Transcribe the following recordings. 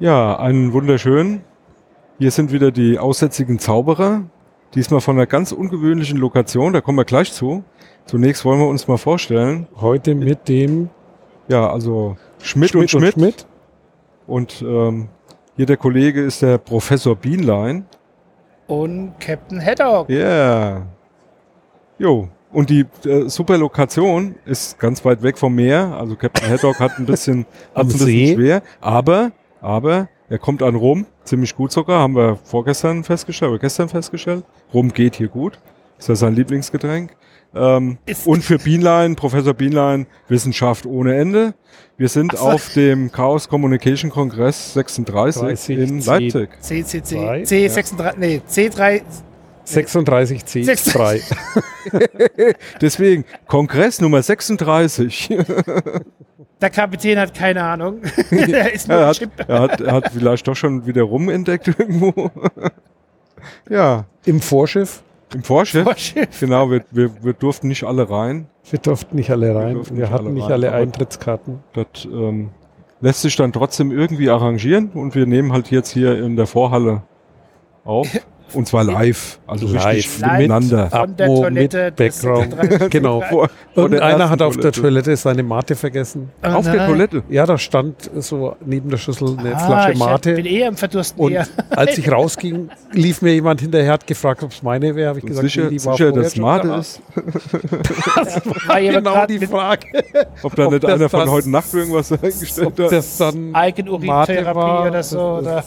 Ja, einen wunderschönen. Hier sind wieder die aussätzigen Zauberer. Diesmal von einer ganz ungewöhnlichen Lokation, da kommen wir gleich zu. Zunächst wollen wir uns mal vorstellen. Heute mit dem Ja, also Schmidt, und Schmidt. Schmidt. Und ähm, hier der Kollege ist der Professor Bienlein. Und Captain Haddock. Ja. Yeah. Jo. Und die äh, super Lokation ist ganz weit weg vom Meer. Also Captain Haddock hat ein bisschen, Am hat's ein bisschen schwer. Aber, aber er kommt an Rum. Ziemlich gut sogar. Haben wir vorgestern festgestellt oder gestern festgestellt. Rum geht hier gut. Ist ja sein Lieblingsgetränk. Ähm, und für Bienlein, Professor Bienlein, Wissenschaft ohne Ende. Wir sind so. auf dem Chaos Communication Kongress 36 30 in C. Leipzig. CCC. Zwei. C36, nee, C3. 36C3. Sechs- Deswegen Kongress Nummer 36. Der Kapitän hat keine Ahnung. er ist nur er, ein hat, Chip. er, hat, er hat vielleicht doch schon wieder rumentdeckt irgendwo. ja, Im Vorschiff. im Vorschiff. Vorschiff. Genau, wir, wir, wir durften nicht alle rein. Wir durften nicht alle rein. Wir, durften nicht hatten alle nicht rein, alle Eintrittskarten. Das ähm, lässt sich dann trotzdem irgendwie arrangieren und wir nehmen halt jetzt hier in der Vorhalle auf. Und zwar live, also Live. richtig Live. miteinander. Von der Atmo Toilette mit Background. 36. Genau. Vor, der Irgendeiner ersten hat auf der Toilette seine Mate vergessen. Oh Auf der nein. Toilette. Ja, da stand so neben der Schüssel eine Ah, Flasche ich Mate. bin eher im Verdursten. Und eher. als ich rausging, lief mir jemand hinterher, hat gefragt, ob es meine wäre. Habe ich gesagt, sicher, nee, die war sicher dass Mate da. ist. War jemand Genau die Frage. Ob da Ob nicht das einer von das- heute Nacht irgendwas Ob eingestellt hat. das dann Eigenurintherapie oder so. Oder, das,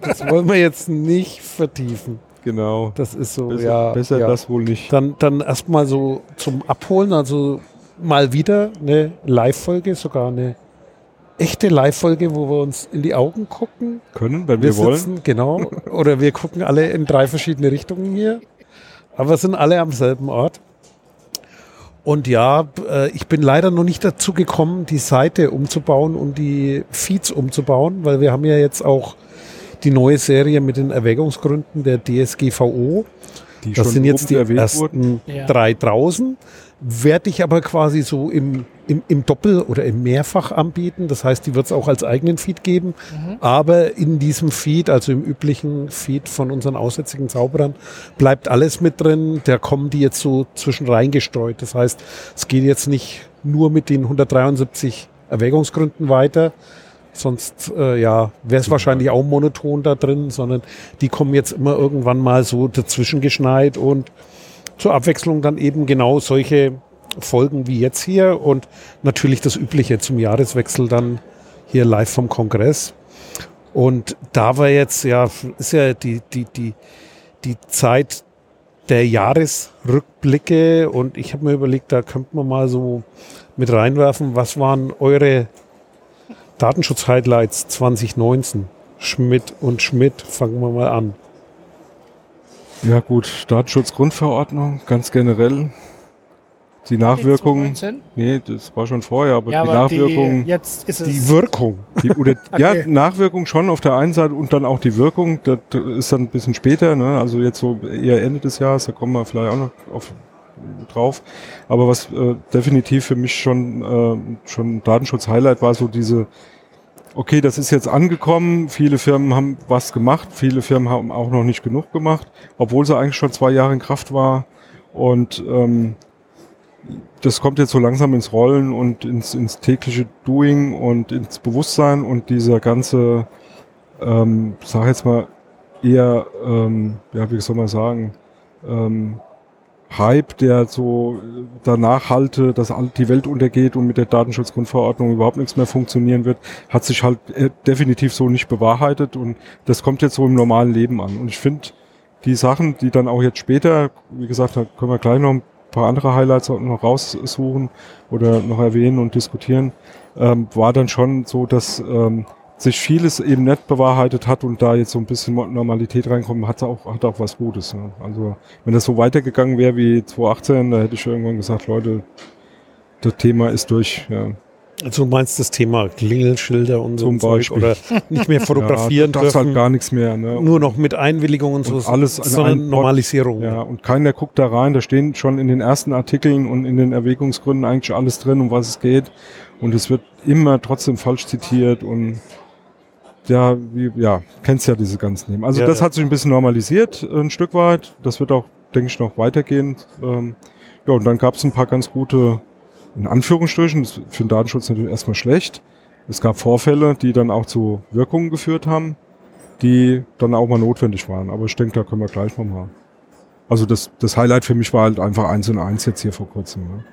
das wollen wir jetzt nicht vertiefen. Genau. Das ist so, Besser, ja. besser ja. das wohl nicht. Dann, dann erstmal so zum Abholen, also mal wieder eine Live-Folge, sogar eine echte Live-Folge, wo wir uns in die Augen gucken. Können, wenn wir, Wir wollen. sitzen, genau, oder wir gucken alle in drei verschiedene Richtungen hier, aber sind alle am selben Ort. Und ja, äh, ich bin leider noch nicht dazu gekommen, die Seite umzubauen und die Feeds umzubauen, weil wir haben ja jetzt auch die neue Serie mit den Erwägungsgründen der DSGVO. Die Das schon sind jetzt die erwähnt ersten wurden. Drei draußen. Werde ich aber quasi so im, im, im Doppel- oder im Mehrfach anbieten. Das heißt, die wird es auch als eigenen Feed geben. Aber in diesem Feed, also im üblichen Feed von unseren aussätzigen Zauberern, bleibt alles mit drin. Da kommen die jetzt so zwischen reingestreut. Das heißt, es geht jetzt nicht nur mit den 173 Erwägungsgründen weiter, Sonst äh, ja, wäre es wahrscheinlich auch monoton da drin, sondern die kommen jetzt immer irgendwann mal so dazwischen geschneit und zur Abwechslung dann eben genau solche Folgen wie jetzt hier und natürlich das Übliche zum Jahreswechsel dann hier live vom Kongress. Und da war jetzt, ja, ist ja die, die, die, die Zeit der Jahresrückblicke und ich habe mir überlegt, da könnte man mal so mit reinwerfen, was waren eure Datenschutz-Highlights 2019? Schmidt und Schmidt, fangen wir mal an. Ja gut, Datenschutzgrundverordnung, ganz generell. Die Nachwirkungen, 2019? nee, das war schon vorher, aber Ja, die aber Nachwirkungen, die, jetzt ist es. Die Wirkung. die, oder, ja, Okay. Nachwirkung schon auf der einen Seite und dann auch die Wirkung, das ist dann ein bisschen später, ne? also jetzt so eher Ende des Jahres, da kommen wir vielleicht auch noch auf, drauf. Aber was äh, definitiv für mich schon, äh, schon Datenschutz-Highlight war, so diese, okay, das ist jetzt angekommen, viele Firmen haben was gemacht, viele Firmen haben auch noch nicht genug gemacht, obwohl sie eigentlich schon zwei Jahre in Kraft war und ähm, das kommt jetzt so langsam ins Rollen und ins, ins tägliche Doing und ins Bewusstsein und dieser ganze, ähm, sag jetzt mal, eher, ähm, ja, wie soll man sagen, ähm, Hype, der so danach halte, dass die Welt untergeht und mit der Datenschutzgrundverordnung überhaupt nichts mehr funktionieren wird, hat sich halt äh, definitiv so nicht bewahrheitet und das kommt jetzt so im normalen Leben an. Und ich finde, die Sachen, die dann auch jetzt später, wie gesagt, da können wir gleich noch ein paar andere Highlights noch raussuchen oder noch erwähnen und diskutieren, ähm, war dann schon so, dass ähm, sich vieles eben nicht bewahrheitet hat und da jetzt so ein bisschen Normalität reinkommt, hat auch, hat auch was Gutes. Ne? Also wenn das so weitergegangen wäre wie 2018, da hätte ich irgendwann gesagt, Leute, das Thema ist durch. Ja. Also du meinst das Thema Klingelschilder und so Zum Beispiel. oder nicht mehr fotografieren ja, das dürfen, halt gar nichts mehr. Ne? nur noch mit Einwilligung und so, Und alles an sondern einen Ort. Normalisierung. Ja, und keiner guckt da rein. Da stehen schon in den ersten Artikeln und in den Erwägungsgründen eigentlich alles drin, um was es geht. Und es wird immer trotzdem falsch zitiert und ja, wie, ja, kennst ja diese ganzen Themen. Also Ja, das ja. hat sich ein bisschen normalisiert, ein Stück weit. Das wird auch, denke ich, noch weitergehen. Ähm, ja, und dann gab es ein paar ganz gute, in Anführungsstrichen, das ist für den Datenschutz natürlich erstmal schlecht. Es gab Vorfälle, die dann auch zu Wirkungen geführt haben, die dann auch mal notwendig waren. Aber ich denke, da können wir gleich noch mal. Also das, das Highlight für mich war halt einfach eins und eins jetzt hier vor kurzem. Ne?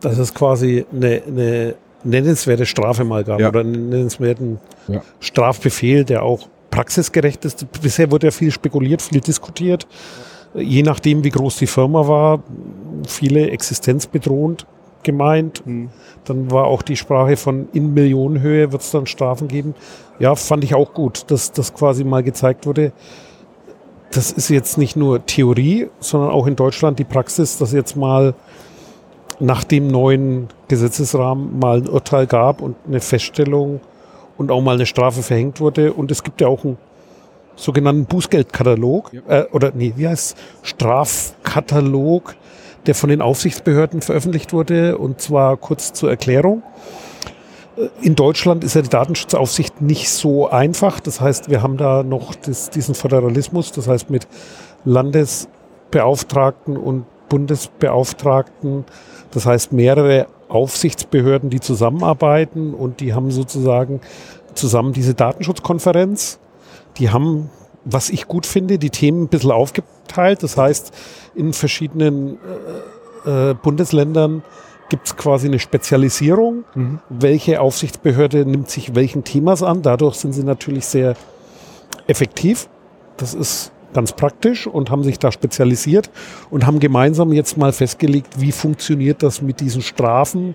Dass es quasi eine, eine nennenswerte Strafe mal gab Ja. oder einen nennenswerten Ja. Strafbefehl, der auch praxisgerecht ist. Bisher wurde ja viel spekuliert, viel diskutiert. Je nachdem, wie groß die Firma war, viele existenzbedrohend gemeint. Dann war auch die Sprache von in Millionenhöhe wird es dann Strafen geben. Ja, fand ich auch gut, dass das quasi mal gezeigt wurde. Das ist jetzt nicht nur Theorie, sondern auch in Deutschland die Praxis, dass jetzt mal nach dem neuen Gesetzesrahmen mal ein Urteil gab und eine Feststellung und auch mal eine Strafe verhängt wurde. Und es gibt ja auch einen sogenannten Bußgeldkatalog, äh, oder nee, wie heißt Strafkatalog, der von den Aufsichtsbehörden veröffentlicht wurde. Und zwar kurz zur Erklärung. Äh, In Deutschland ist ja die Datenschutzaufsicht nicht so einfach. Das heißt, wir haben da noch das, diesen Föderalismus, das heißt mit Landesbeauftragten und Bundesbeauftragten, das heißt mehrere Aufsichtsbehörden, die zusammenarbeiten und die haben sozusagen zusammen diese Datenschutzkonferenz. Die haben, was ich gut finde, die Themen ein bisschen aufgeteilt. Das heißt, in verschiedenen äh, äh, Bundesländern gibt es quasi eine Spezialisierung. Welche Aufsichtsbehörde nimmt sich welchen Themas an? Dadurch sind sie natürlich sehr effektiv. Das ist ganz praktisch und haben sich da spezialisiert und haben gemeinsam jetzt mal festgelegt, wie funktioniert das mit diesen Strafen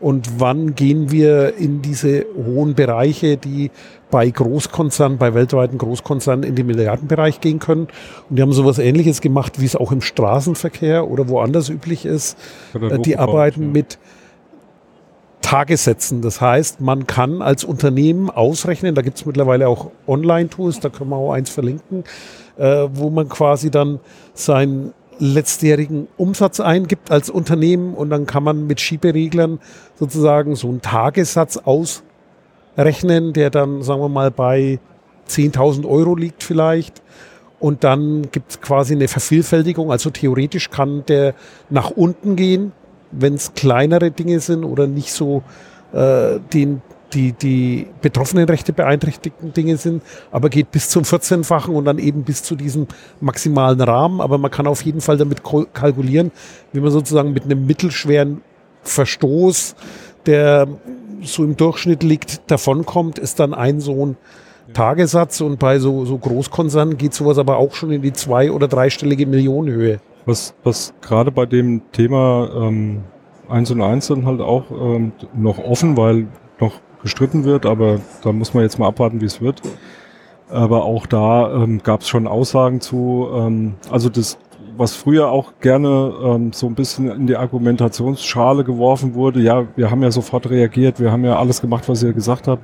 und wann gehen wir in diese hohen Bereiche, die bei Großkonzernen, bei weltweiten Großkonzernen in den Milliardenbereich gehen können. Und die haben sowas ähnliches gemacht, wie es auch im Straßenverkehr oder woanders üblich ist. Äh, Die arbeiten ja. mit Tagessätzen. Das heißt, man kann als Unternehmen ausrechnen, da gibt es mittlerweile auch Online-Tools, da können wir auch eins verlinken, äh, wo man quasi dann seinen letztjährigen Umsatz eingibt als Unternehmen und dann kann man mit Schiebereglern sozusagen so einen Tagessatz ausrechnen, der dann, sagen wir mal, bei 10.000 Euro liegt vielleicht. Und dann gibt es quasi eine Vervielfältigung. Also theoretisch kann der nach unten gehen, wenn es kleinere Dinge sind oder nicht so äh, den, die, die betroffenen Rechte beeinträchtigten Dinge sind, aber geht bis zum 14-fachen und dann eben bis zu diesem maximalen Rahmen. Aber man kann auf jeden Fall damit kal- kalkulieren, wie man sozusagen mit einem mittelschweren Verstoß, der so im Durchschnitt liegt, davonkommt, ist dann ein so ein Tagessatz und bei so, so Großkonzernen geht sowas aber auch schon in die zwei- oder dreistellige Millionenhöhe. Was, was gerade bei dem Thema ähm, 1 und 1 dann halt auch ähm, noch offen, weil noch gestritten wird, aber da muss man jetzt mal abwarten, wie es wird. Aber auch da ähm, gab es schon Aussagen zu, ähm, also das, was früher auch gerne ähm, so ein bisschen in die Argumentationsschale geworfen wurde, ja, wir haben ja sofort reagiert, wir haben ja alles gemacht, was ihr gesagt habt.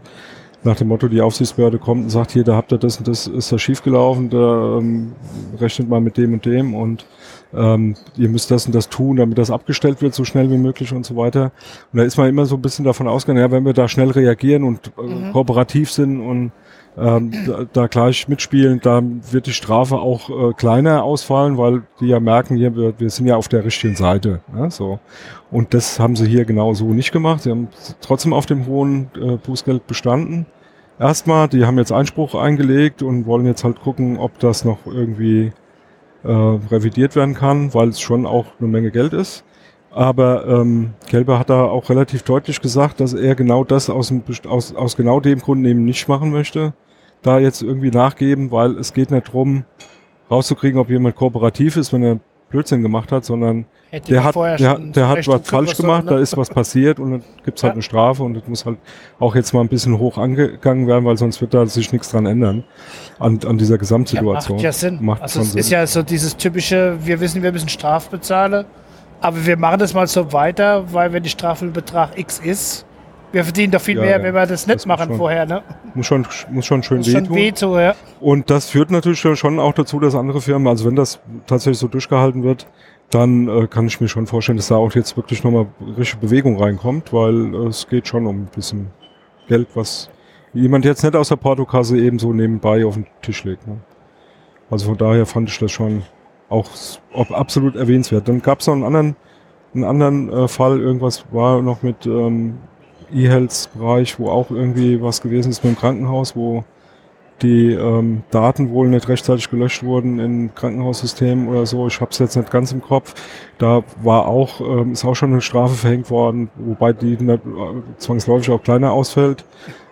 Nach dem Motto, die Aufsichtsbehörde kommt und sagt, hier, da habt ihr das und das, ist da schiefgelaufen, da ähm, rechnet mal mit dem und dem und ähm, ihr müsst das und das tun, damit das abgestellt wird, so schnell wie möglich und so weiter. Und da ist man immer so ein bisschen davon ausgegangen, ja, wenn wir da schnell reagieren und äh, kooperativ sind und ähm, da, da gleich mitspielen, dann wird die Strafe auch äh, kleiner ausfallen, weil die ja merken, hier, wir, wir sind ja auf der richtigen Seite. Ja, so. Und das haben sie hier genau so nicht gemacht. Sie haben trotzdem auf dem hohen äh, Bußgeld bestanden. Erstmal, die haben jetzt Einspruch eingelegt und wollen jetzt halt gucken, ob das noch irgendwie äh, revidiert werden kann, weil es schon auch eine Menge Geld ist. Aber ähm, Kelber hat da auch relativ deutlich gesagt, dass er genau das aus, aus, aus genau dem Grund eben nicht machen möchte. Da jetzt irgendwie nachgeben, weil es geht nicht drum, rauszukriegen, ob jemand kooperativ ist, wenn er Blödsinn gemacht hat, sondern Hätte der hat, vorher der, der hat was falsch gemacht, da ist was passiert und dann gibt's halt Ja. eine Strafe und das muss halt auch jetzt mal ein bisschen hoch angegangen werden, weil sonst wird da sich nichts dran ändern an, an dieser Ja, Gesamtsituation. macht ja Sinn. Macht also es Sinn. ist ja so dieses typische, wir wissen, wir müssen Straf bezahlen, aber wir machen das mal so weiter, weil wenn die Strafbetrag X ist, wir verdienen doch viel Ja, mehr, ja. wenn wir das nicht Das muss machen schon vorher. Ne? muss schon, muss schon schön Das ist schon wehtun. ja. Und das führt natürlich schon auch dazu, dass andere Firmen, also wenn das tatsächlich so durchgehalten wird, dann äh, kann ich mir schon vorstellen, dass da auch jetzt wirklich nochmal richtige Bewegung reinkommt, weil äh, es geht schon um ein bisschen Geld, was jemand jetzt nicht aus der Portokasse eben so nebenbei auf den Tisch legt. Ne? Also von daher fand ich das schon auch absolut erwähnenswert. Dann gab es noch einen anderen, einen anderen äh, Fall, irgendwas war noch mit ähm, E-Health-Bereich, wo auch irgendwie was gewesen ist mit dem Krankenhaus, wo die ähm, Daten wohl nicht rechtzeitig gelöscht wurden in Krankenhaussystemen oder so. Ich habe es jetzt nicht ganz im Kopf. Da war auch, ähm, ist auch schon eine Strafe verhängt worden, wobei die nicht, äh, zwangsläufig auch kleiner ausfällt.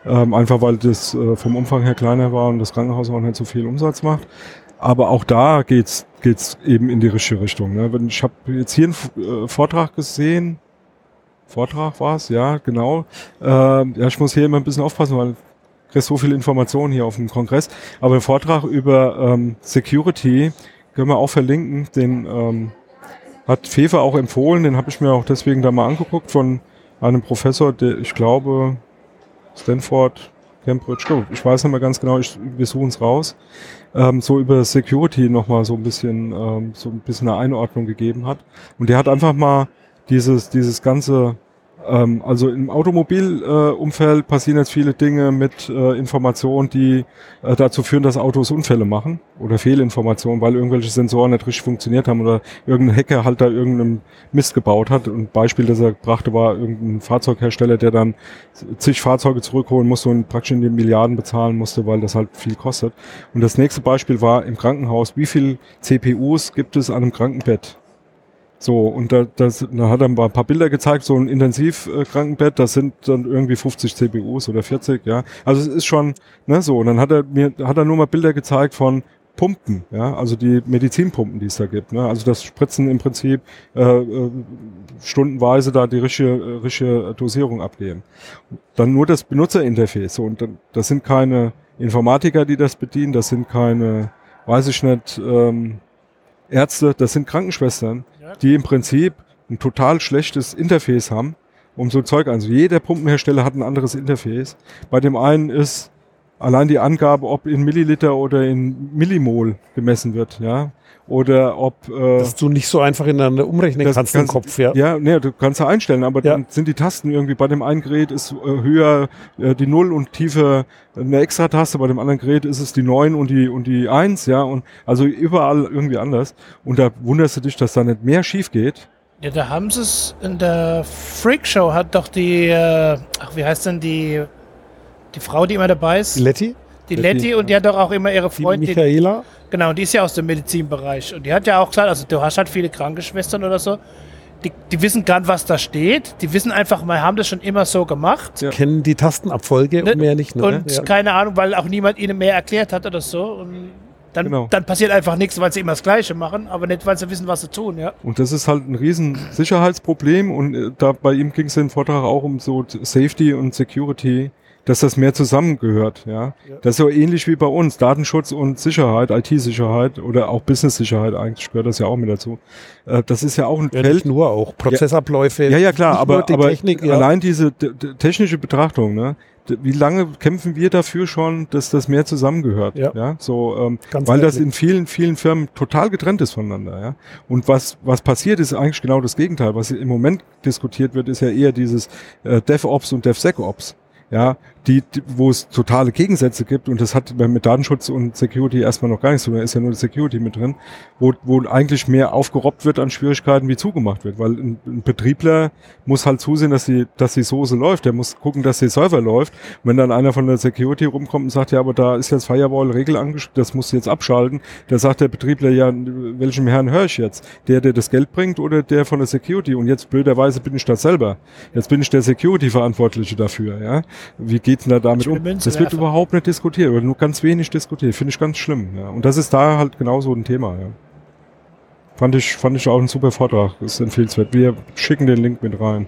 Ähm, einfach weil das äh, vom Umfang her kleiner war und das Krankenhaus auch nicht so viel Umsatz macht. Aber auch da geht's geht's eben in die richtige Richtung. Ne? Ich habe jetzt hier einen äh, Vortrag gesehen. Vortrag war es, ja, genau. Ähm, ja, ich muss hier immer ein bisschen aufpassen, weil ich krieg so viel Informationen hier auf dem Kongress. Aber ein Vortrag über ähm, Security können wir auch verlinken. Den ähm, hat Fefe auch empfohlen. Den habe ich mir auch deswegen da mal angeguckt von einem Professor, der ich glaube Stanford, Cambridge, ich weiß nicht mehr ganz genau, ich, wir suchen es raus, ähm, so über Security nochmal so ein bisschen, ähm, so ein bisschen eine Einordnung gegeben hat. Und der hat einfach mal dieses, dieses ganze, ähm, also im Automobilumfeld äh, passieren jetzt viele Dinge mit äh, Informationen, die äh, dazu führen, dass Autos Unfälle machen oder Fehlinformationen, weil irgendwelche Sensoren nicht richtig funktioniert haben oder irgendein Hacker halt da irgendeinen Mist gebaut hat. Und ein Beispiel, das er brachte, war irgendein Fahrzeughersteller, der dann zig Fahrzeuge zurückholen musste und praktisch in die Milliarden bezahlen musste, weil das halt viel kostet. Und das nächste Beispiel war im Krankenhaus. Wie viel CPUs gibt es an einem Krankenbett? So, und da, das, da hat er ein paar Bilder gezeigt, so ein Intensivkrankenbett, das sind dann irgendwie 50 CPUs oder 40, ja. Also es ist schon, ne, so. Und dann hat er mir, hat er nur mal Bilder gezeigt von Pumpen, ja, also die Medizinpumpen, die es da gibt, ne. Also das Spritzen im Prinzip äh, äh, stundenweise da die richtige, äh, richtige Dosierung abgeben. Dann nur das Benutzerinterface, so, und dann, das sind keine Informatiker, die das bedienen, das sind keine, weiß ich nicht, ähm, Ärzte, das sind Krankenschwestern. Die im Prinzip ein total schlechtes Interface haben, um so Zeug an. Also jeder Pumpenhersteller hat ein anderes Interface. Bei dem einen ist allein die Angabe, ob in Milliliter oder in Millimol gemessen wird, ja, oder ob äh, Dass du nicht so einfach ineinander umrechnen das kannst im Kopf, ja. ja, nee, du kannst ja einstellen, aber Ja. dann sind die Tasten irgendwie bei dem einen Gerät ist äh, höher äh, die 0 und tiefer eine extra Taste, bei dem anderen Gerät ist es die 9 und die und die 1, ja, und also überall irgendwie anders. Und da wunderst du dich, dass da nicht mehr schief geht. Ja, da haben sie es in der Freak Show hat doch die, äh, ach, wie heißt denn die, die Frau, die immer dabei ist? Letty, die Letty, Letty und die hat doch auch immer ihre die Freundin. Michaela, Genau, die ist ja aus dem Medizinbereich. Und die hat ja auch gesagt, also du hast halt viele Krankenschwestern oder so, die, die wissen gar nicht, was da steht. Die wissen einfach, wir haben das schon immer so gemacht. Ja. kennen die Tastenabfolge Ne? und mehr nicht. Ne? Und ja. keine Ahnung, weil auch niemand ihnen mehr erklärt hat oder so. Und dann, Genau. dann passiert einfach nichts, weil sie immer das Gleiche machen, aber nicht, weil sie wissen, was sie tun, ja. Und das ist halt ein riesen Sicherheitsproblem und äh, da bei ihm ging es im Vortrag auch um so Safety und Security, dass das mehr zusammengehört, ja. Ja. Das ist so ähnlich wie bei uns, Datenschutz und Sicherheit, IT-Sicherheit oder auch Business-Sicherheit, eigentlich gehört das ja auch mit dazu. Äh, das ist ja auch ein Ja, Feld, nicht nur auch Prozessabläufe. Ja, ja, klar, aber, die aber Technik, ja. allein diese technische Betrachtung, ne? Wie lange kämpfen wir dafür schon, dass das mehr zusammengehört? Ja. so, ähm, Ganz weil das ehrlich. in vielen, vielen Firmen total getrennt ist voneinander, ja. Und was, was passiert, ist eigentlich genau das Gegenteil. Was im Moment diskutiert wird, ist ja eher dieses äh, DevOps und DevSecOps. Ja, die, die, wo es totale Gegensätze gibt und das hat mit Datenschutz und Security erstmal noch gar nichts zu tun, da ist ja nur Security mit drin, wo, wo eigentlich mehr aufgerobbt wird an Schwierigkeiten, wie zugemacht wird, weil ein, ein Betriebler muss halt zusehen, dass die, dass die Soße läuft, der muss gucken, dass der Server läuft. Und wenn dann einer von der Security rumkommt und sagt, ja, aber da ist jetzt Firewall-Regel angeschrieben, das musst du jetzt abschalten, da sagt der Betriebler, ja, welchem Herrn höre ich jetzt? Der, der das Geld bringt oder der von der Security? Und jetzt blöderweise bin ich das selber. Jetzt bin ich der Security-Verantwortliche dafür, ja. Wie geht's denn da damit um? Das wird überhaupt nicht diskutiert oder nur ganz wenig diskutiert. Finde ich ganz schlimm, ja. Und das ist da halt genauso ein Thema, ja. Fand ich, fand ich auch ein super Vortrag. Das ist empfehlenswert. Wir schicken den Link mit rein.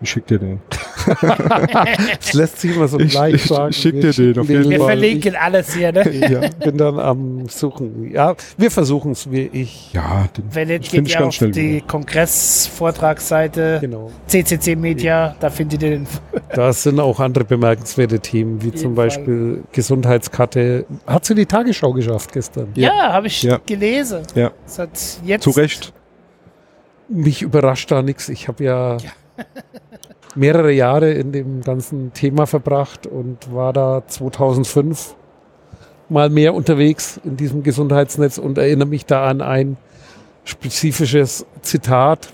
Ich schick dir den. Das lässt sich immer so Ich- leicht ich- sagen. ich schick Wir dir den auf jeden Wir Fall. verlinken alles hier, ne? Ich, ja, bin dann am Suchen. Ja, wir versuchen es, wie ich. Ja, den, Wenn nicht, geht ihr auf die wieder. Kongress-Vortragsseite Genau. CCC Media, da findet ihr den. Da sind auch andere bemerkenswerte Themen, wie zum Beispiel Gesundheitskarte. Hat sie die Tagesschau geschafft gestern? Ja, habe ich Ja. gelesen. Ja. Das hat jetzt Zu Recht. Mich überrascht da nichts. Ich habe ja, mehrere Jahre in dem ganzen Thema verbracht und war da 2005 mal mehr unterwegs in diesem Gesundheitsnetz und erinnere mich da an ein spezifisches Zitat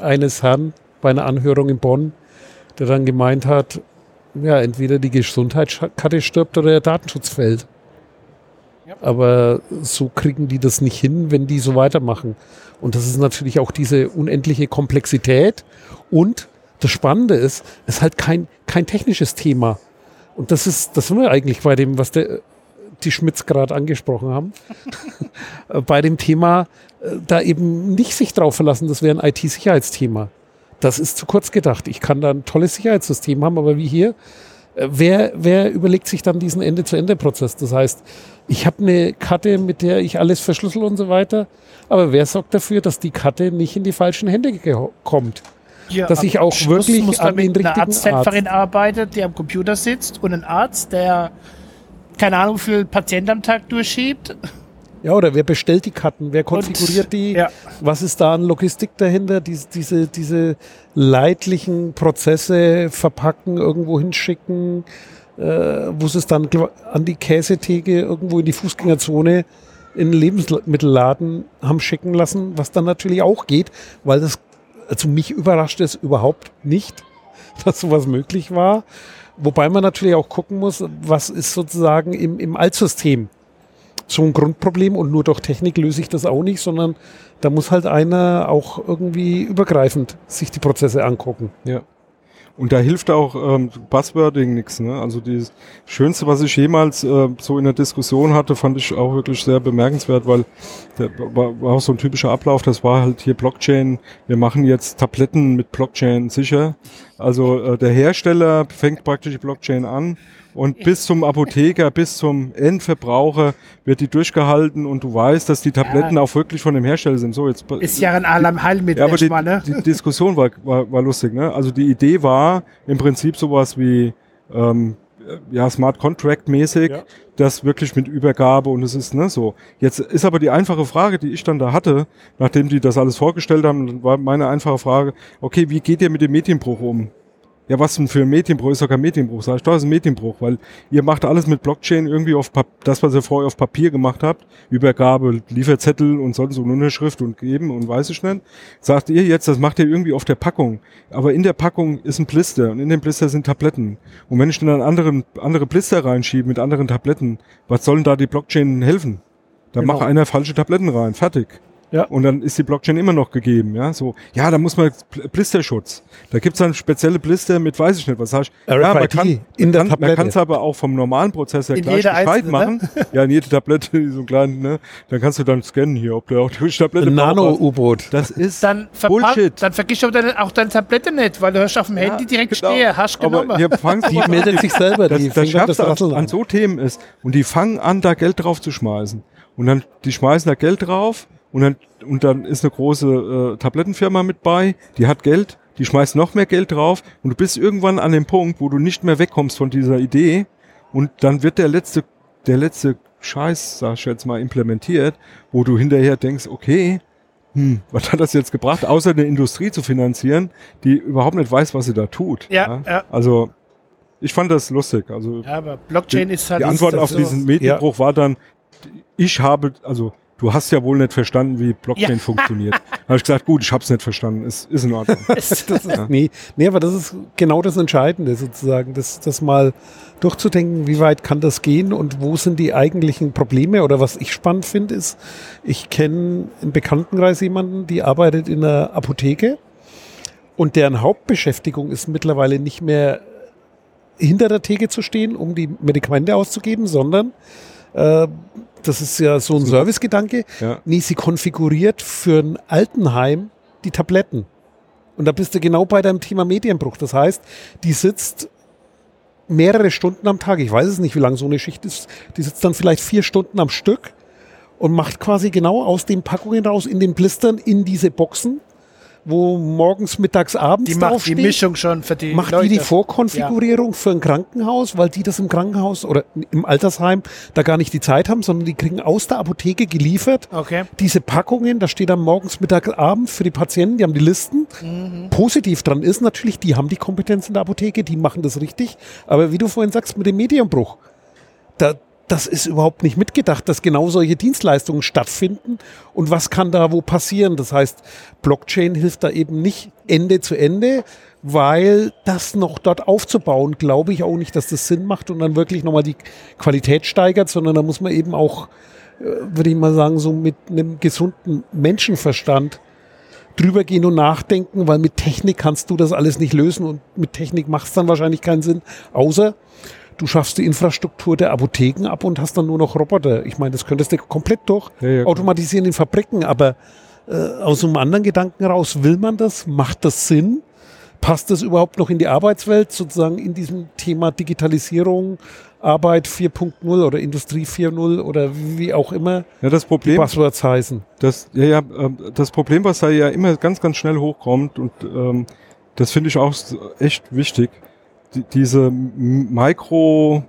eines Herrn bei einer Anhörung in Bonn, der dann gemeint hat, ja, entweder die Gesundheitskarte stirbt oder der Datenschutz fällt. Ja. Aber so kriegen die das nicht hin, wenn die so weitermachen. Und das ist natürlich auch diese unendliche Komplexität. Und das Spannende ist, es ist halt kein, kein technisches Thema. Und das ist, das sind wir eigentlich bei dem, was der, die Schmitz gerade angesprochen haben. bei dem Thema, äh, da eben nicht sich drauf verlassen, das wäre ein IT-Sicherheitsthema. Das ist zu kurz gedacht. Ich kann da ein tolles Sicherheitssystem haben, aber wie hier, äh, wer, wer überlegt sich dann diesen Ende-zu-Ende-Prozess? Das heißt, ich habe eine Karte, mit der ich alles verschlüssel und so weiter, aber wer sorgt dafür, dass die Karte nicht in die falschen Hände kommt? Ja, dass ich auch wirklich muss an den richtigen eine Arzthelferin Arzt. arbeitet, die am Computer sitzt und ein Arzt, der keine Ahnung, wie viele Patienten am Tag durchschiebt. Ja, oder wer bestellt die Karten? Wer konfiguriert Und, die? Ja. Was ist da an Logistik dahinter? Diese, diese, diese leidlichen Prozesse verpacken, irgendwo hinschicken, äh, wo es dann an die Käsetheke irgendwo in die Fußgängerzone in den Lebensmittelladen haben schicken lassen, was dann natürlich auch geht, weil das, also mich überrascht es überhaupt nicht, dass sowas möglich war. Wobei man natürlich auch gucken muss, was ist sozusagen im, im Altsystem so ein Grundproblem und nur durch Technik löse ich das auch nicht, sondern da muss halt einer auch irgendwie übergreifend sich die Prozesse angucken. Ja. Und da hilft auch ähm, Buzzwording nichts. Ne? Also das Schönste, was ich jemals äh, so in der Diskussion hatte, fand ich auch wirklich sehr bemerkenswert, weil der war, war auch so ein typischer Ablauf. Das war halt hier Blockchain. Wir machen jetzt Tabletten mit Blockchain sicher. Also äh, der Hersteller fängt praktisch die Blockchain an und bis zum Apotheker, bis zum Endverbraucher wird die durchgehalten und du weißt, dass die Tabletten ja. auch wirklich von dem Hersteller sind. So, jetzt, ist ja ein Alarm Heilmittel. Ja, aber die, ne? die Diskussion war, war, war lustig. Ne? Also die Idee war im Prinzip sowas wie ähm, ja, Smart Contract mäßig, ja. das wirklich mit Übergabe und es ist ne, so. Jetzt ist aber die einfache Frage, die ich dann da hatte, nachdem die das alles vorgestellt haben, war meine einfache Frage, okay, wie geht ihr mit dem Medienbruch um? Ja, was denn für ein Medienbruch? Ist doch kein Medienbruch. Sag ich, doch, ist ein Medienbruch, weil ihr macht alles mit Blockchain irgendwie auf Pap das, was ihr vorher auf Papier gemacht habt, Übergabe, Lieferzettel und sonst so eine Unterschrift und geben und weiß ich nicht. Sagt ihr jetzt, das macht ihr irgendwie auf der Packung. Aber in der Packung ist ein Blister und in dem Blister sind Tabletten. Und wenn ich dann anderen, andere Blister reinschiebe mit anderen Tabletten, was sollen da die Blockchain helfen? Da genau. macht einer falsche Tabletten rein. Fertig. Ja. Und dann ist die Blockchain immer noch gegeben, ja. So, ja, da muss man Blisterschutz. Da gibt's dann spezielle Blister mit weiß ich nicht, was heißt. Ja, man kann in der man kann es aber auch vom normalen Prozess her gleich gescheit ne? machen. Ne? Ja, in jede Tablette, so klein, ne? Dann kannst du dann scannen hier, ob du auch die Tablette Nano-U-Boot. Das ist dann Bullshit. Dann vergisst du deine, auch deine Tablette nicht, weil du hörst auf dem Handy ja, direkt genau. stehe, hast genommen. Aber die meldet sich selber. Das, die das Schärfste an, an so Themen ist. Und die fangen an, da Geld drauf zu schmeißen. Und dann, die schmeißen da Geld drauf und dann, und dann ist eine große äh, Tablettenfirma mit bei, die hat Geld, die schmeißt noch mehr Geld drauf und du bist irgendwann an dem Punkt, wo du nicht mehr wegkommst von dieser Idee und dann wird der letzte, der letzte Scheiß, sag ich jetzt mal, implementiert, wo du hinterher denkst, okay, hm, was hat das jetzt gebracht, außer eine Industrie zu finanzieren, die überhaupt nicht weiß, was sie da tut. Ja, ja. ja. Also ich fand das lustig. Also ja, aber Blockchain die, ist halt. Die Antwort auf so diesen Medienbruch ja. war dann, ich habe, also du hast ja wohl nicht verstanden, wie Blockchain ja. funktioniert. habe ich gesagt, gut, ich habe es nicht verstanden. Es ist in Ordnung. ist, ja. nee, nee, aber das ist genau das Entscheidende sozusagen, das, das mal durchzudenken, wie weit kann das gehen und wo sind die eigentlichen Probleme oder was ich spannend finde, ist, ich kenne im Bekanntenkreis jemanden, die arbeitet in einer Apotheke und deren Hauptbeschäftigung ist mittlerweile nicht mehr hinter der Theke zu stehen, um die Medikamente auszugeben, sondern äh, das ist ja so ein Servicegedanke. Ja. Nee, sie konfiguriert für ein Altenheim die Tabletten. Und da bist du genau bei deinem Thema Medienbruch. Das heißt, die sitzt mehrere Stunden am Tag. Ich weiß es nicht, wie lange so eine Schicht ist. Die sitzt dann vielleicht vier Stunden am Stück und macht quasi genau aus den Packungen raus in den Blistern in diese Boxen wo morgens, mittags, abends Die macht die? Mischung schon für die Macht Leute. die die Vorkonfigurierung für ein Krankenhaus, weil die das im Krankenhaus oder im Altersheim da gar nicht die Zeit haben, sondern die kriegen aus der Apotheke geliefert Okay. diese Packungen, da steht dann morgens, Mittag, Abend für die Patienten, die haben die Listen. Positiv dran ist natürlich, die haben die Kompetenz in der Apotheke, die machen das richtig. Aber wie du vorhin sagst, mit dem Medienbruch, da, das ist überhaupt nicht mitgedacht, dass genau solche Dienstleistungen stattfinden. Und was kann da wo passieren? Das heißt, Blockchain hilft da eben nicht Ende zu Ende, weil das noch dort aufzubauen, glaube ich auch nicht, dass das Sinn macht und dann wirklich nochmal die Qualität steigert, sondern da muss man eben auch würde ich mal sagen, so mit einem gesunden Menschenverstand drüber gehen und nachdenken, weil mit Technik kannst du das alles nicht lösen und mit Technik macht es dann wahrscheinlich keinen Sinn, außer du schaffst die Infrastruktur der Apotheken ab und hast dann nur noch Roboter. Ich meine, das könntest du komplett durch Ja, ja, automatisieren in Fabriken, aber äh, aus einem anderen Gedanken raus, will man das? Macht das Sinn? Passt das überhaupt noch in die Arbeitswelt, sozusagen in diesem Thema Digitalisierung, Arbeit 4.0 oder Industrie 4.0 oder wie auch immer Ja, das die Problem, Buzzwords heißen? das, ja, ja, ähm, das Problem, was da ja immer ganz, ganz schnell hochkommt und ähm, das finde ich auch echt wichtig, die, diese Mikro,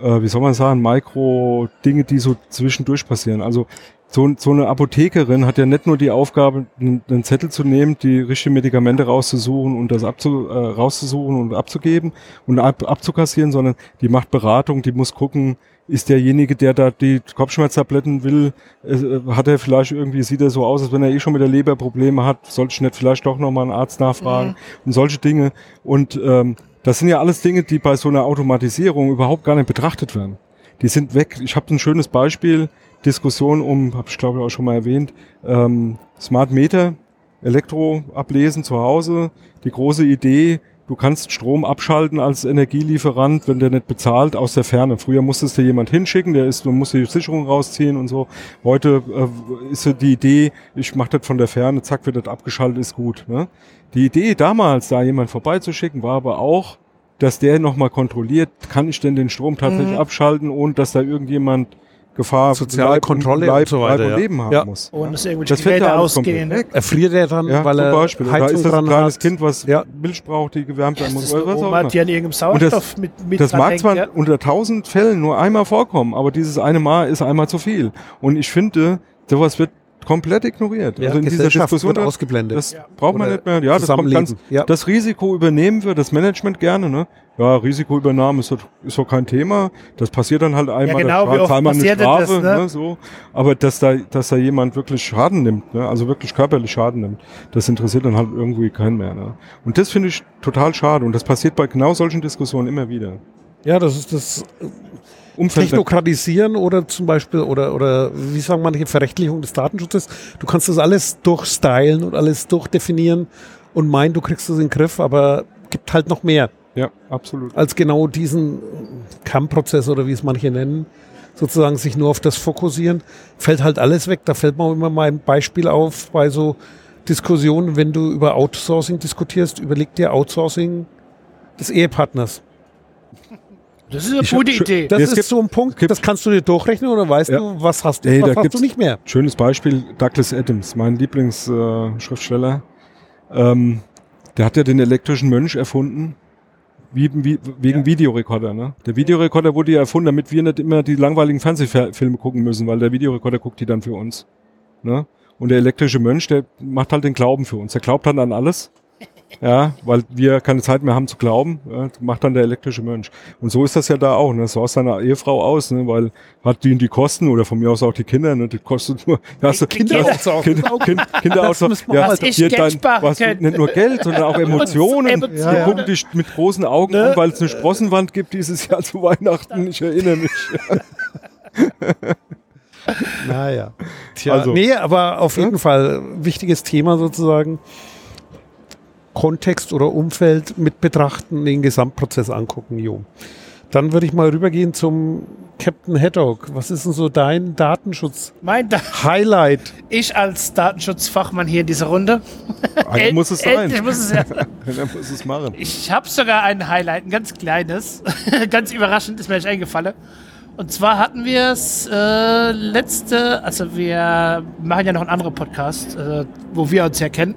äh, wie soll man sagen, Mikro-Dinge, die so zwischendurch passieren. Also so, so eine Apothekerin hat ja nicht nur die Aufgabe, einen, einen Zettel zu nehmen, die richtigen Medikamente rauszusuchen und das abzu, äh, rauszusuchen und abzugeben und ab, abzukassieren, sondern die macht Beratung, die muss gucken, ist derjenige, der da die Kopfschmerztabletten will, äh, hat er vielleicht irgendwie, sieht er so aus, als wenn er eh schon mit der Leber Probleme hat, sollte ich nicht vielleicht doch nochmal einen Arzt nachfragen und solche Dinge. Und ähm, das sind ja alles Dinge, die bei so einer Automatisierung überhaupt gar nicht betrachtet werden. Die sind weg. Ich habe ein schönes Beispiel, Diskussion um, habe ich glaube ich auch schon mal erwähnt, ähm, Smart Meter, Elektro ablesen zu Hause. Die große Idee, du kannst Strom abschalten als Energielieferant, wenn der nicht bezahlt, aus der Ferne. Früher musstest du jemand hinschicken, der ist, du musst die Sicherung rausziehen und so. Heute äh, ist die Idee, ich mache das von der Ferne, zack, wird das abgeschaltet, ist gut. Ne? Die Idee damals, da jemand vorbeizuschicken, war aber auch, dass der nochmal kontrolliert, kann ich denn den Strom tatsächlich abschalten, ohne dass da irgendjemand Gefahr, Soziale Kontrolle Leib, und so weiter, Leib und ja. Leben haben Ja. muss. Ohne dass irgendwelche Das fällt Geräte da ausgehen. weg. Erfriert er dann, Ja, weil zum er Beispiel. Da Heizung ist das ein kleines hat? Kind, was Ja. Milch braucht, die gewärmt werden Das muss. Oder was auch Oma, immer. die an irgendeinem Sauerstoff mit, mit Das mag hängt, zwar ja. unter tausend Fällen nur einmal vorkommen, aber dieses eine Mal ist einmal zu viel. Und ich finde, sowas wird komplett ignoriert. Ja, also in dieser Diskussion, wird ausgeblendet. das braucht man Oder nicht mehr. Ja, das kommt ganz. Ja. das Risiko übernehmen wir, das Management gerne, ne? Ja, Risikoübernahme ist doch, ist doch kein Thema. Das passiert dann halt einmal, genau, wie da zahlt man eine denn das, Strafe, ne? ne? so. Aber dass da, dass da jemand wirklich Schaden nimmt, ne? also wirklich körperlich Schaden nimmt, das interessiert dann halt irgendwie keinen mehr. Ne? Und das finde ich total schade. Und das passiert bei genau solchen Diskussionen immer wieder. Ja, das ist das Umfeld Technokratisieren oder zum Beispiel, oder, oder wie sagen manche, Verrechtlichung des Datenschutzes. Du kannst das alles durchstylen und alles durchdefinieren und meinen, du kriegst das in den Griff, aber gibt halt noch mehr Ja, absolut. als genau diesen Kernprozess oder wie es manche nennen, sozusagen sich nur auf das fokussieren, fällt halt alles weg. Da fällt mir immer mal ein Beispiel auf bei so Diskussionen, wenn du über Outsourcing diskutierst, überleg dir Outsourcing des Ehepartners. Das ist eine Ich hab gute schon- Idee. Das ist gibt- so ein Punkt, gibt- das kannst du dir durchrechnen oder weißt Ja. du, was hast du, Ey, was da hast du nicht mehr. Schönes Beispiel, Douglas Adams, mein Lieblingsschriftsteller. Äh, ähm, der hat ja den elektrischen Mönch erfunden, wie, wie, wegen Videorekorder. Ne? Der Videorekorder wurde ja erfunden, damit wir nicht immer die langweiligen Fernsehfilme gucken müssen, weil der Videorekorder guckt die dann für uns. Ne? Und der elektrische Mönch, der macht halt den Glauben für uns. Der glaubt dann an alles. Ja, weil wir keine Zeit mehr haben zu glauben, ja, macht dann der elektrische Mönch. Und so ist das ja da auch. Ne? So aus seiner Ehefrau aus, ne? weil hat die die Kosten oder von mir aus auch die Kinder, ne? die kostet nur. Ja, hast du Kinder- Kinderaussagen. Kind, kind, müssen wir Ja, halt- Was ich hier sparen was, nicht nur Geld, sondern auch Emotionen. Emotionen. Wir gucken dich mit großen Augen Ne? an, weil es eine Sprossenwand gibt dieses Jahr zu Weihnachten. Ich erinnere mich. Naja. Tja, Also. nee, aber auf jeden Fall wichtiges Thema sozusagen. Kontext oder Umfeld mit betrachten, den Gesamtprozess angucken, jo. Dann würde ich mal rübergehen zum Captain Haddock. Was ist denn so dein Datenschutz-Highlight? Mein da ich als Datenschutzfachmann hier in dieser Runde. Einer muss es sein. Endlich muss es ja. Muss es machen. Ich habe sogar ein Highlight, ein ganz kleines. ganz überraschend ist mir nicht eingefallen. Und zwar hatten wir es äh, letzte, also wir machen ja noch einen anderen Podcast, äh, wo wir uns ja kennen.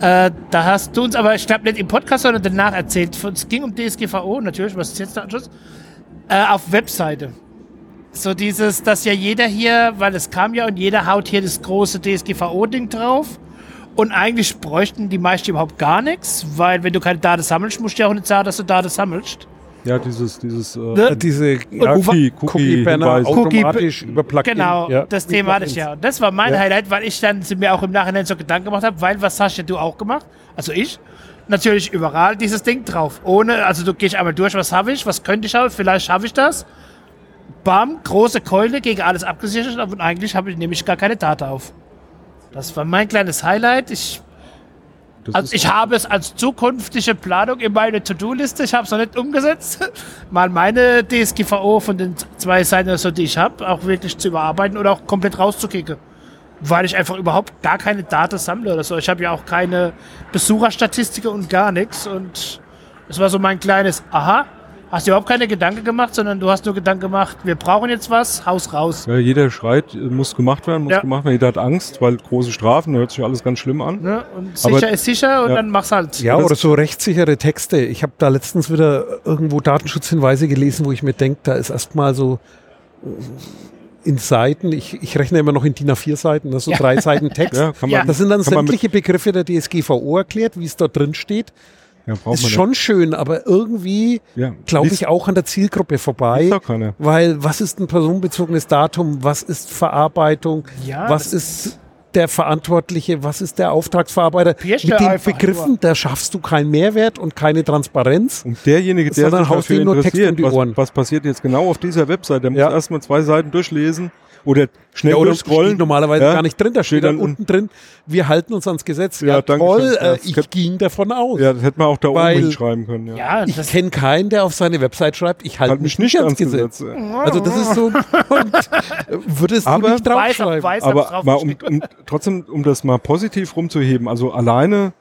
Äh, da hast du uns aber, ich glaube nicht im Podcast, sondern danach erzählt. Es ging um DSGVO, natürlich, was ist jetzt der Anschluss? Äh, auf Webseite. So dieses, dass ja jeder hier, weil es kam ja und jeder haut hier das große DSGVO-Ding drauf. Und eigentlich bräuchten die meisten überhaupt gar nichts, weil wenn du keine Daten sammelst, musst du ja auch nicht sagen, dass du Daten sammelst. Ja, dieses, dieses äh, Ne? Diese ja, Cookie, Cookie, automatisch über Plugin. Genau, ja. das Thema hatte ich ja. Und das war mein Ja. Highlight, weil ich dann mir auch im Nachhinein so Gedanken gemacht habe, weil was hast ja du auch gemacht? Also ich. Natürlich überall dieses Ding drauf. Ohne, also du gehst einmal durch, was habe ich, was könnte ich auch, vielleicht schaffe ich das. Bam, große Keule gegen alles abgesichert, aber eigentlich habe ich nämlich gar keine Daten auf. Das war mein kleines Highlight. Ich, das also ich habe es als zukünftige Planung in meine To-Do-Liste, ich habe es noch nicht umgesetzt, mal meine DSGVO von den zwei Seiten, oder so, die ich habe, auch wirklich zu überarbeiten oder auch komplett rauszukicken. Weil ich einfach überhaupt gar keine Daten sammle oder so. Ich habe ja auch keine Besucherstatistiken und gar nichts. Und das war so mein kleines Aha. Hast dir überhaupt keine Gedanken gemacht, sondern du hast nur Gedanken gemacht, wir brauchen jetzt was, Haus raus. Ja, jeder schreit, muss gemacht werden, muss Ja. gemacht werden. Jeder hat Angst, weil große Strafen, hört sich alles ganz schlimm an. Ne? Und Aber- sicher ist sicher und ja. dann mach's halt. Ja, oder so rechtssichere Texte. Ich habe da letztens wieder irgendwo Datenschutzhinweise gelesen, wo ich mir denke, da ist erstmal so äh, in Seiten, ich, ich rechne immer noch in DIN A4 Seiten, das so Ja. drei Seiten Text. Ja, kann Ja. man, Das sind dann sämtliche Begriffe der DSGVO erklärt, wie es dort drin steht. Ja, Ist man schon schön, aber irgendwie, nicht. Ja, glaube ich, auch an der Zielgruppe vorbei. liest doch keiner. Weil was ist ein personenbezogenes Datum? Was ist Verarbeitung? Ja, was ist der Verantwortliche? Was ist der Auftragsverarbeiter? Mit den Begriffen, nur. da schaffst du keinen Mehrwert und keine Transparenz. Und derjenige, der Sondern sich haust dafür nur Text um die was, Ohren. was passiert jetzt genau auf dieser Website, der muss Ja. erstmal zwei Seiten durchlesen oder schnell Ja, oder steht normalerweise Ja. gar nicht drin. Da steht Steht dann dann unten drin, wir halten uns ans Gesetz. Ja, Ja, danke toll, äh, ich ging davon aus. Ja, das hätte man auch da oben hinschreiben können. Ja. Ja, Ich kenne keinen, der auf seine Website schreibt, ich halte Halt mich nicht ans Gesetz. Also das ist so, und, äh, würdest du Aber- nicht weiß, draufschreiben. weiß Aber drauf mal um, um, trotzdem, um das mal positiv rumzuheben, also alleine,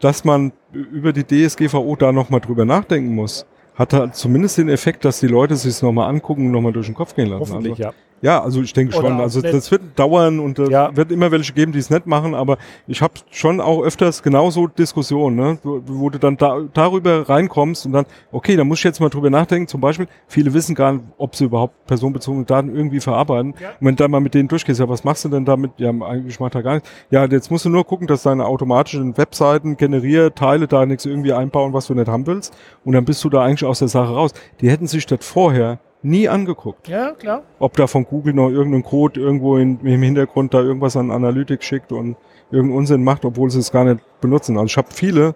dass man über die DSGVO da nochmal drüber nachdenken muss, hat da zumindest den Effekt, dass die Leute sich es nochmal angucken und nochmal durch den Kopf gehen lassen. Hoffentlich, also, ja. Ja, also ich denke schon. Also nicht. das wird dauern und es Ja. wird immer welche geben, die es nicht machen, aber ich habe schon auch öfters genauso Diskussionen, ne? wo, wo du dann da, darüber reinkommst und dann, okay, da muss ich jetzt mal drüber nachdenken. Zum Beispiel, viele wissen gar nicht, ob sie überhaupt personenbezogene Daten irgendwie verarbeiten. Ja. Und wenn du dann mal mit denen durchgehst, ja, was machst du denn damit? Ja, eigentlich macht er gar nichts. Ja, jetzt musst du nur gucken, dass deine automatischen Webseiten generiert, Teile da nichts irgendwie einbauen, was du nicht haben willst. Und dann bist du da eigentlich aus der Sache raus. Die hätten sich das vorher nie angeguckt ja, klar. ob da von Google noch irgendein Code irgendwo in, im Hintergrund da irgendwas an Analytics schickt und irgendeinen Unsinn macht, obwohl sie es gar nicht benutzen. Also ich habe viele,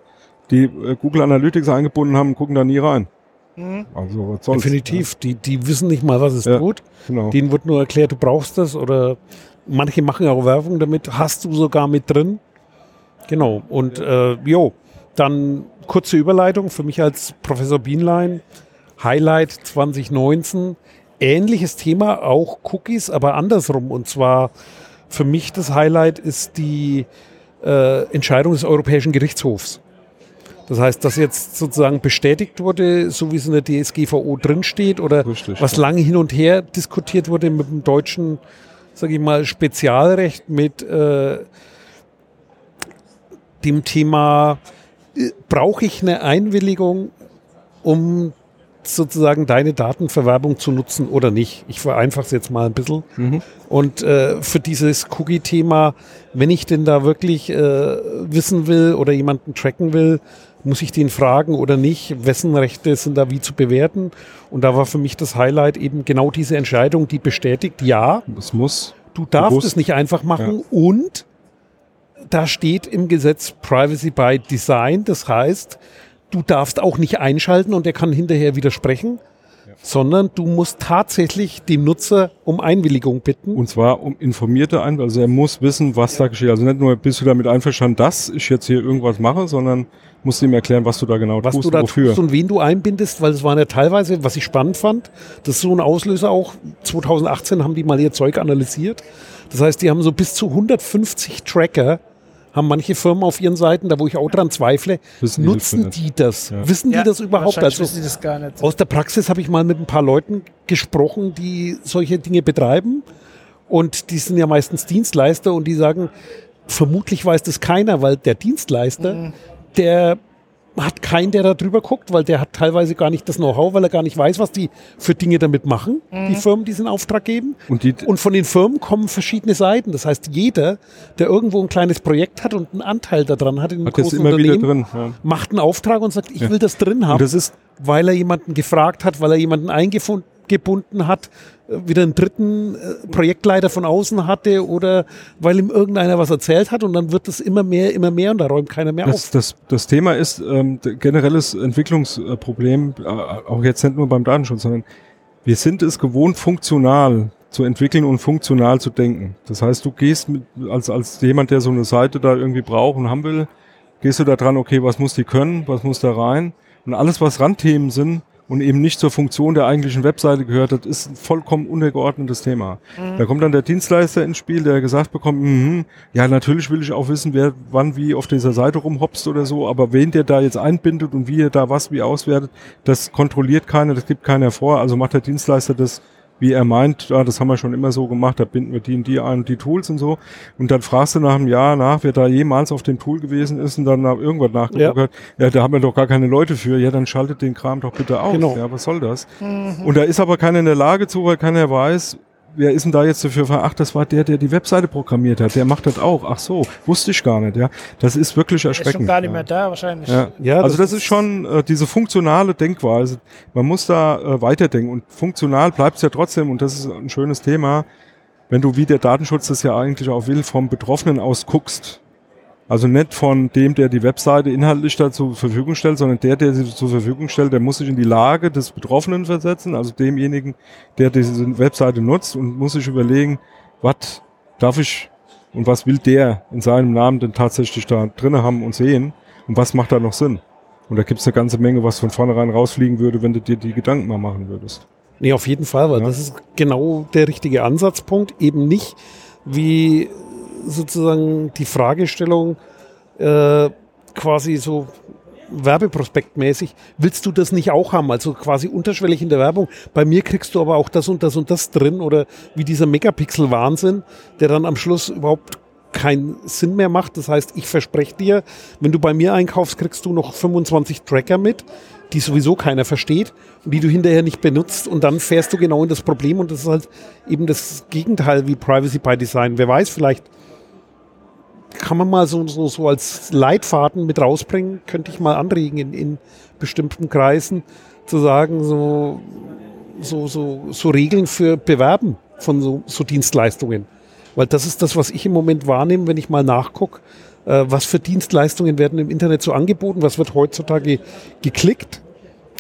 die äh, Google Analytics eingebunden haben, gucken da nie rein. Mhm. Also was soll's. Definitiv. Die, die wissen nicht mal, was es Ja. tut. Ja, genau. Denen wird nur erklärt, du brauchst das oder manche machen auch Werbung damit, hast du sogar mit drin. Genau. Und äh, jo, dann kurze Überleitung für mich als Professor Bienlein. Highlight 2019. Ähnliches Thema, auch Cookies, aber andersrum. Und zwar für mich das Highlight ist die äh, Entscheidung des Europäischen Gerichtshofs. Das heißt, dass jetzt sozusagen bestätigt wurde, so wie es in der DSGVO drinsteht oder Richtig, was lange hin und her diskutiert wurde mit dem deutschen, sage ich mal, Spezialrecht mit äh, dem Thema, äh, brauche ich eine Einwilligung, um sozusagen deine Datenverwerbung zu nutzen oder nicht. Ich vereinfache es jetzt mal ein bisschen. Mhm. Und äh, für dieses Cookie-Thema, wenn ich denn da wirklich äh, wissen will oder jemanden tracken will, muss ich den fragen oder nicht? Wessen Rechte sind da wie zu bewerten? Und da war für mich das Highlight eben genau diese Entscheidung, die bestätigt, ja, Es muss. du darfst Bewusst. es nicht einfach machen und da steht im Gesetz Privacy by Design, das heißt, du darfst auch nicht einschalten und er kann hinterher widersprechen, sondern du musst tatsächlich dem Nutzer um Einwilligung bitten. Und zwar um informierte ein, also er muss wissen, was da geschieht. Also nicht nur bist du damit einverstanden, dass ich jetzt hier irgendwas mache, sondern musst ihm erklären, was du da genau was tust du da und wofür. tust und wen du einbindest, weil es waren ja teilweise, was ich spannend fand, das ist so ein Auslöser auch, 2018 haben die mal ihr Zeug analysiert. Das heißt, die haben so bis zu 150 Tracker haben manche Firmen auf ihren Seiten, da wo ich auch dran zweifle, Wissen die das nutzen die das? Ja. Wissen Ja, die das überhaupt? Also wissen die das gar nicht. aus der Praxis habe ich mal mit ein paar Leuten gesprochen, die solche Dinge betreiben. Und die sind ja meistens Dienstleister und die sagen, vermutlich weiß das keiner, weil der Dienstleister, Mhm. der hat keinen, der da drüber guckt, weil der hat teilweise gar nicht das Know-how, weil er gar nicht weiß, was die für Dinge damit machen, Mhm. die Firmen, die diesen Auftrag geben. Und die, Und von den Firmen kommen verschiedene Seiten. Das heißt, jeder, der irgendwo ein kleines Projekt hat und einen Anteil daran hat in einem hat großen Unternehmen, drin. Ja. macht einen Auftrag und sagt, ich Ja. will das drin haben das ist, weil er jemanden gefragt hat, weil er jemanden eingebunden hat, äh, wieder einen dritten äh, Projektleiter von außen hatte oder weil ihm irgendeiner was erzählt hat und dann wird es immer mehr, immer mehr und da räumt keiner mehr das, auf. das, das Thema ist ähm, generelles Entwicklungsproblem, äh, auch jetzt nicht nur beim Datenschutz, sondern wir sind es gewohnt, funktional zu entwickeln und funktional zu denken. Das heißt, du gehst mit, als, als jemand, der so eine Seite da irgendwie braucht und haben will, gehst du da dran, okay, was muss die können, was muss da rein? Und alles, was Randthemen sind und eben nicht zur Funktion der eigentlichen Webseite gehört, das ist ein vollkommen untergeordnetes Thema. Da kommt dann der Dienstleister ins Spiel, der gesagt bekommt, mhm, ja, natürlich will ich auch wissen, wer wann wie auf dieser Seite rumhopst oder so, aber wen der da jetzt einbindet und wie er da was wie auswertet, das kontrolliert keiner, das gibt keiner vor, also macht der Dienstleister das wie er meint, ja, das haben wir schon immer so gemacht, da binden wir die und die ein und die Tools und so. Und dann fragst du nach einem Jahr nach, wer da jemals auf dem Tool gewesen ist und dann nach irgendwas nachgeguckt Ja. hat, ja, da haben wir doch gar keine Leute für. Ja, dann schaltet den Kram doch bitte aus. Genau. Ja, was soll das? Und da ist aber keiner in der Lage zu, weil keiner weiß, wer ist denn da jetzt dafür ver- Ach, das war der, der die Webseite programmiert hat. Der macht das auch. Ach so, wusste ich gar nicht. Ja, das ist wirklich Ist erschreckend. schon gar nicht ja. mehr da, wahrscheinlich. Ja. Ja, also das das ist schon äh, diese funktionale Denkweise. Man muss da äh, weiterdenken und funktional bleibt es ja trotzdem und das ist ein schönes Thema, wenn du wie der Datenschutz das ja eigentlich auch will, vom Betroffenen aus guckst. Also nicht von dem, der die Webseite inhaltlich da zur Verfügung stellt, sondern der, der sie zur Verfügung stellt, der muss sich in die Lage des Betroffenen versetzen, also demjenigen, der diese Webseite nutzt und muss sich überlegen, was darf ich und was will der in seinem Namen denn tatsächlich da drinne haben und sehen und was macht da noch Sinn. Und da gibt's eine ganze Menge, was von vornherein rausfliegen würde, wenn du dir die Gedanken mal machen würdest. Nee, auf jeden Fall, weil Ja. das ist genau der richtige Ansatzpunkt. Eben nicht wie sozusagen die Fragestellung äh, quasi so werbeprospektmäßig, willst du das nicht auch haben? Also quasi unterschwellig in der Werbung. Bei mir kriegst du aber auch das und das und das drin oder wie dieser Megapixel-Wahnsinn, der dann am Schluss überhaupt keinen Sinn mehr macht. Das heißt, ich verspreche dir, wenn du bei mir einkaufst, kriegst du noch 25 Tracker mit, die sowieso keiner versteht und die du hinterher nicht benutzt und dann fährst du genau in das Problem und das ist halt eben das Gegenteil wie Privacy by Design. Wer weiß, vielleicht kann man mal so, so, so als Leitfaden mit rausbringen, könnte ich mal anregen in, in bestimmten Kreisen, zu sagen, so, so, so, so Regeln für Bewerben von so, so Dienstleistungen. Weil das ist das, was ich im Moment wahrnehme, wenn ich mal nachgucke, äh, was für Dienstleistungen werden im Internet so angeboten, was wird heutzutage geklickt,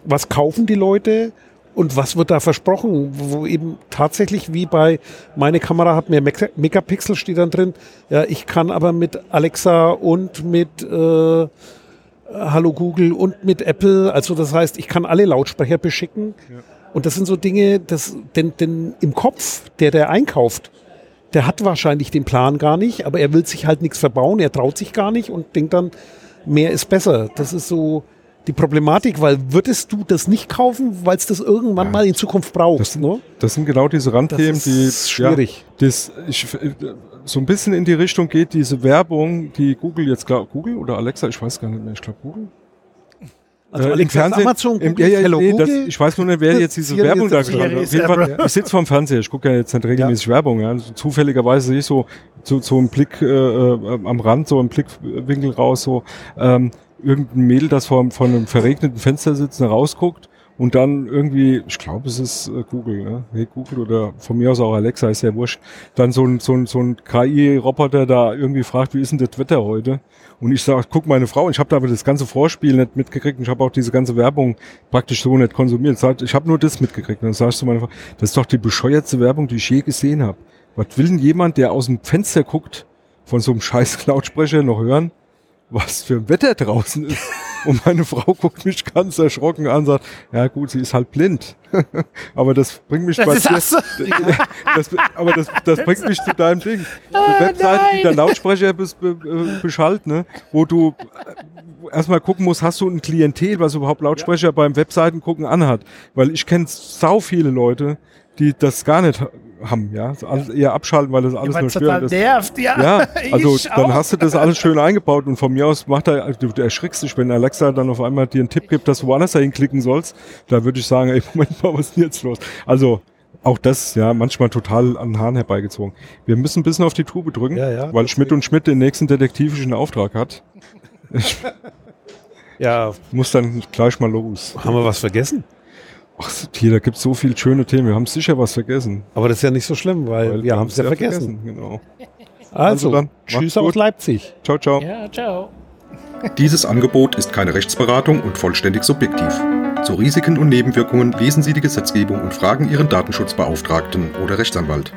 was kaufen die Leute und was wird da versprochen, wo eben tatsächlich wie bei meine Kamera hat mehr Mega- Megapixel steht dann drin, ja, ich kann aber mit Alexa und mit äh, Hallo Google und mit Apple, also das heißt, ich kann alle Lautsprecher beschicken. Und das sind so Dinge, das, denn, denn im Kopf, der der einkauft, der hat wahrscheinlich den Plan gar nicht, aber er will sich halt nichts verbauen, er traut sich gar nicht und denkt dann, mehr ist besser. Das ist so die Problematik, weil würdest du das nicht kaufen, weil es das irgendwann Ja. mal in Zukunft brauchst, Das- ne? Das sind genau diese Randthemen, Das die ist schwierig. Ja, das, ich, so ein bisschen in die Richtung geht diese Werbung, die Google jetzt glaub, Google oder Alexa, ich weiß gar nicht mehr, ich glaube Google. Also Äh, Alexa ist Amazon, im, Google, ja, ja, Hello nee, das, ich weiß nur nicht, wer jetzt diese Werbung ist da geschaltet hat. Auf jeden Fall, ich sitze vorm Fernseher, ich gucke ja jetzt nicht regelmäßig Werbung. Ja. Also Zufälligerweise sehe ich so, so, so einen Blick äh, äh, am Rand, so einen Blickwinkel raus, so ähm, irgendein Mädel, das vor, vor einem verregneten Fenster sitzt, rausguckt und dann irgendwie, ich glaube, es ist äh, Google, ne? Hey, Google oder von mir aus auch Alexa, ist ja wurscht, dann so ein, so ein, so ein KI-Roboter da irgendwie fragt, wie ist denn das Wetter heute? Und ich sage, guck meine Frau, ich habe da aber das ganze Vorspiel nicht mitgekriegt und ich habe auch diese ganze Werbung praktisch so nicht konsumiert. Ich habe nur das mitgekriegt. Und dann sagst du meine Frau, das ist doch die bescheuertste Werbung, die ich je gesehen habe. Was will denn jemand, der aus dem Fenster guckt, von so einem scheiß Lautsprecher noch hören, was für ein Wetter draußen ist? Und meine Frau guckt mich ganz erschrocken an und sagt, ja gut, sie ist halt blind. aber das bringt mich Das bei dir, so. das, aber das, das bringt mich zu deinem Ding. Oh, Eine Webseite, die nein. der Lautsprecher bis, be, beschallt, ne? wo du äh, erstmal gucken musst, hast du ein Klientel, was überhaupt Lautsprecher beim Webseiten gucken anhat. Weil ich kenne sau viele Leute, die das gar nicht haben, ja. So alles eher abschalten, weil das alles Weil nur störend ist. nervt, ja. Ja, also Ich dann auch. hast du das alles schön eingebaut und von mir aus macht er, du, du erschrickst dich, wenn Alexa dann auf einmal dir einen Tipp gibt, dass du woanders dahin klicken sollst. Da würde ich sagen, ey, Moment mal, was ist denn jetzt los? Also auch das, ja, manchmal total an den Haaren herbeigezogen. Wir müssen ein bisschen auf die Tube drücken, Ja, ja, weil Schmidt und Schmidt den nächsten detektivischen Auftrag hat. Ich Ja, muss dann gleich mal los. haben wir was vergessen? Ach, hier, da gibt's so viele schöne Themen. Wir haben sicher was vergessen. Aber das ist ja nicht so schlimm, weil, weil wir haben es ja haben's vergessen. Genau. Also, Also dann, tschüss aus. Leipzig. Ciao, ciao. Ja, ciao. Dieses Angebot ist keine Rechtsberatung und vollständig subjektiv. Zu Risiken und Nebenwirkungen lesen Sie die Gesetzgebung und fragen Ihren Datenschutzbeauftragten oder Rechtsanwalt.